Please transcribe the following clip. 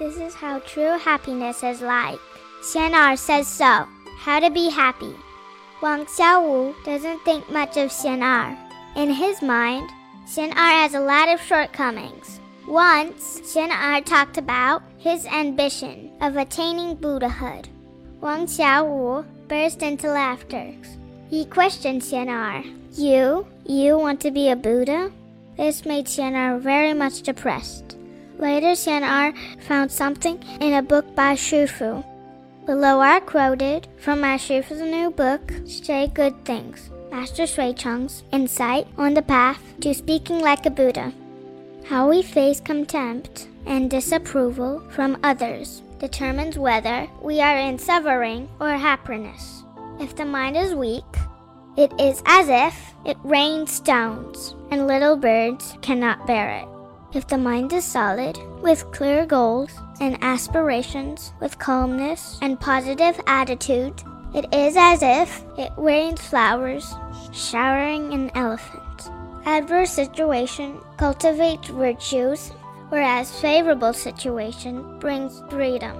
This is how true happiness is like. Xianar says so. How to be happy. Wang Xiaowu doesn't think much of Xianar. In his mind, Xianar has a lot of shortcomings. Once, Xianar talked about his ambition of attaining Buddhahood. Wang Xiaowu burst into laughter. He questioned Xianar. You? You want to be a Buddha? This made Xianar very much depressed. Later, Xianar found something in a book by Shifu. Below are quoted from my Shifu's new book, Say Good Things, Master Shui Cheng's insight on the path to speaking like a Buddha. How we face contempt and disapproval from others determines whether we are in suffering or happiness. If the mind is weak, it is as if it rains stones, and little birds cannot bear it. If the mind is solid, with clear goals and aspirations, with calmness and positive attitude, it is as if it rains flowers, showering an elephant. Adverse situation cultivates virtues, whereas favorable situation brings freedom.